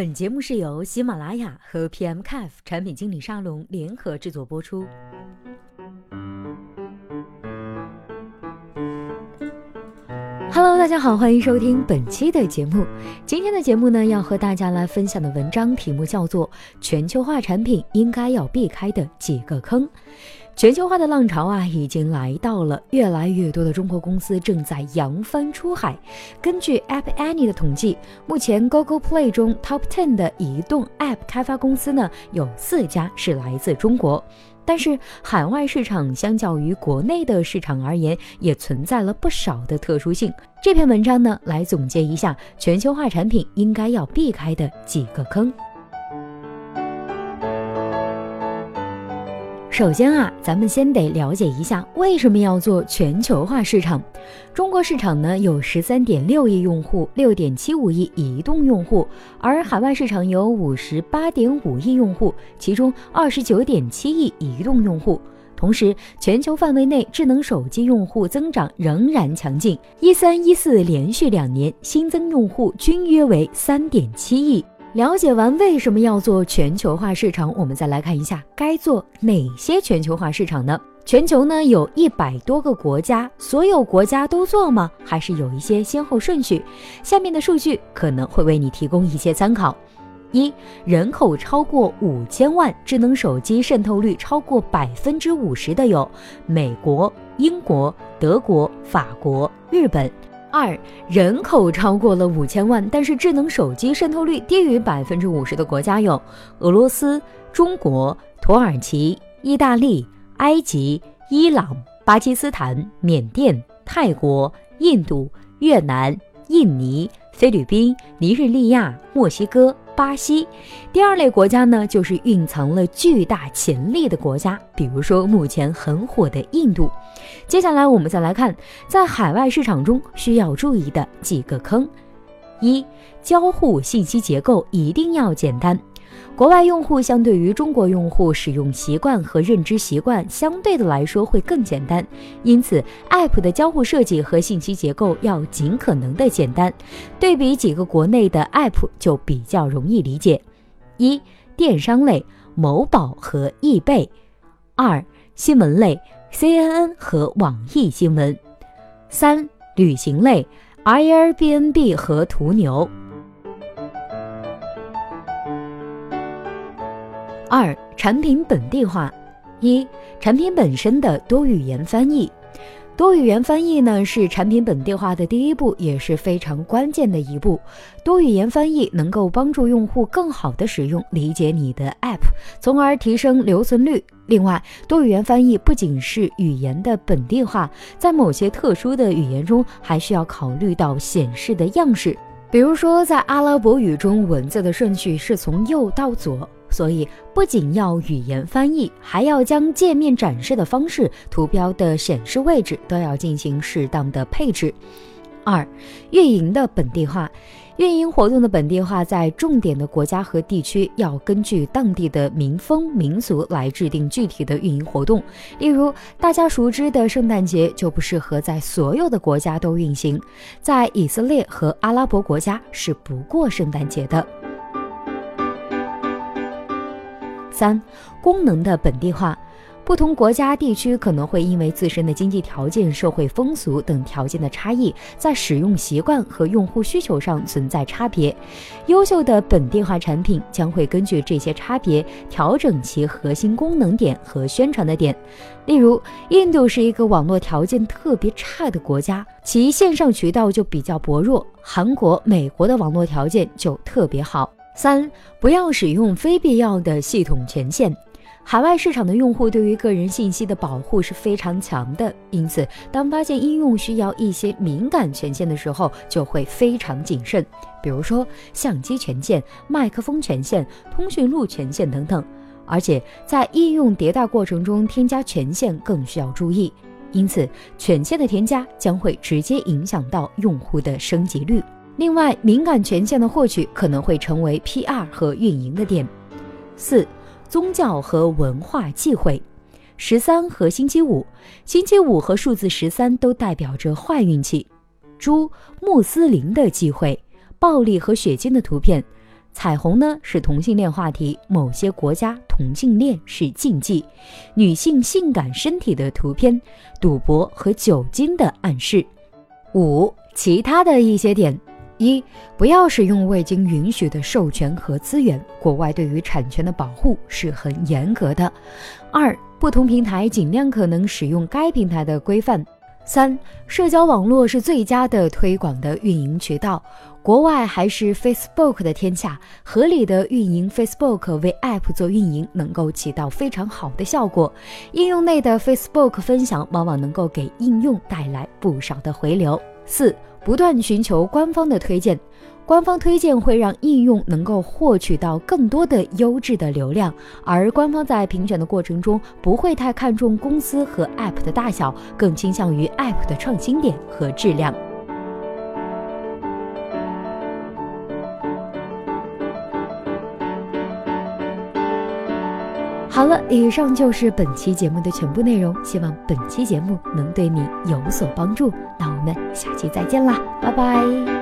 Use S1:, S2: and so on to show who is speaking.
S1: 本节目是由喜马拉雅和 PMCAF 产品经理沙龙联合制作播出。Hello，大家好，欢迎收听本期的节目。今天的节目呢，要和大家来分享的文章题目叫做《全球化产品应该要避开的几个坑》。全球化的浪潮啊，已经来到了，越来越多的中国公司正在扬帆出海。根据 App Annie 的统计，目前 Google Play 中 Top Ten 的移动 App 开发公司呢，有四家是来自中国。但是，海外市场相较于国内的市场而言，也存在了不少的特殊性。这篇文章呢，来总结一下全球化产品应该要避开的几个坑。首先啊，咱们先得了解一下为什么要做全球化市场。中国市场呢有十三点六亿用户，六点七五亿移动用户，而海外市场有五十八点五亿用户，其中二十九点七亿移动用户。同时，全球范围内智能手机用户增长仍然强劲，一三一四连续两年新增用户均约为三点七亿。了解完为什么要做全球化市场，我们再来看一下该做哪些全球化市场呢？全球呢有一百多个国家，所有国家都做吗？还是有一些先后顺序？下面的数据可能会为你提供一些参考：一、人口超过五千万，智能手机渗透率超过百分之五十的有美国、英国、德国、法国、日本。二人口超过了五千万，但是智能手机渗透率低于百分之五十的国家有俄罗斯、中国、土耳其、意大利、埃及、伊朗、巴基斯坦、缅甸、泰国、印度、越南、印尼、菲律宾、尼日利亚、墨西哥。巴西，第二类国家呢，就是蕴藏了巨大潜力的国家，比如说目前很火的印度。接下来我们再来看，在海外市场中需要注意的几个坑：一、交互信息结构一定要简单。国外用户相对于中国用户使用习惯和认知习惯相对的来说会更简单，因此 App 的交互设计和信息结构要尽可能的简单。对比几个国内的 App 就比较容易理解：一、电商类，某宝和易贝；二、新闻类，CNN 和网易新闻；三、旅行类，Airbnb 和途牛。二、产品本地化。一、产品本身的多语言翻译。多语言翻译呢是产品本地化的第一步，也是非常关键的一步。多语言翻译能够帮助用户更好的使用、理解你的 App，从而提升留存率。另外，多语言翻译不仅是语言的本地化，在某些特殊的语言中，还需要考虑到显示的样式。比如说，在阿拉伯语中，文字的顺序是从右到左。所以，不仅要语言翻译，还要将界面展示的方式、图标的显示位置都要进行适当的配置。二、运营的本地化，运营活动的本地化，在重点的国家和地区要根据当地的民风民俗来制定具体的运营活动。例如，大家熟知的圣诞节就不适合在所有的国家都运行，在以色列和阿拉伯国家是不过圣诞节的。三、功能的本地化，不同国家地区可能会因为自身的经济条件、社会风俗等条件的差异，在使用习惯和用户需求上存在差别。优秀的本地化产品将会根据这些差别调整其核心功能点和宣传的点。例如，印度是一个网络条件特别差的国家，其线上渠道就比较薄弱；韩国、美国的网络条件就特别好。三、不要使用非必要的系统权限。海外市场的用户对于个人信息的保护是非常强的，因此，当发现应用需要一些敏感权限的时候，就会非常谨慎。比如说，相机权限、麦克风权限、通讯录权限等等。而且，在应用迭代过程中添加权限更需要注意，因此，权限的添加将会直接影响到用户的升级率。另外，敏感权限的获取可能会成为 PR 和运营的点。四、宗教和文化忌讳。十三和星期五，星期五和数字十三都代表着坏运气。猪、穆斯林的忌讳，暴力和血腥的图片，彩虹呢是同性恋话题，某些国家同性恋是禁忌；女性性感身体的图片，赌博和酒精的暗示。五、其他的一些点：一、不要使用未经允许的授权和资源，国外对于产权的保护是很严格的；二、不同平台尽量可能使用该平台的规范。三、社交网络是最佳的推广的运营渠道。国外还是 Facebook 的天下，合理的运营 Facebook 为 App 做运营，能够起到非常好的效果。应用内的 Facebook 分享，往往能够给应用带来不少的回流。四、不断寻求官方的推荐。官方推荐会让应用能够获取到更多的优质的流量，而官方在评选的过程中不会太看重公司和 App 的大小，更倾向于 App 的创新点和质量。好了，以上就是本期节目的全部内容，希望本期节目能对你有所帮助。那我们下期再见啦，拜拜。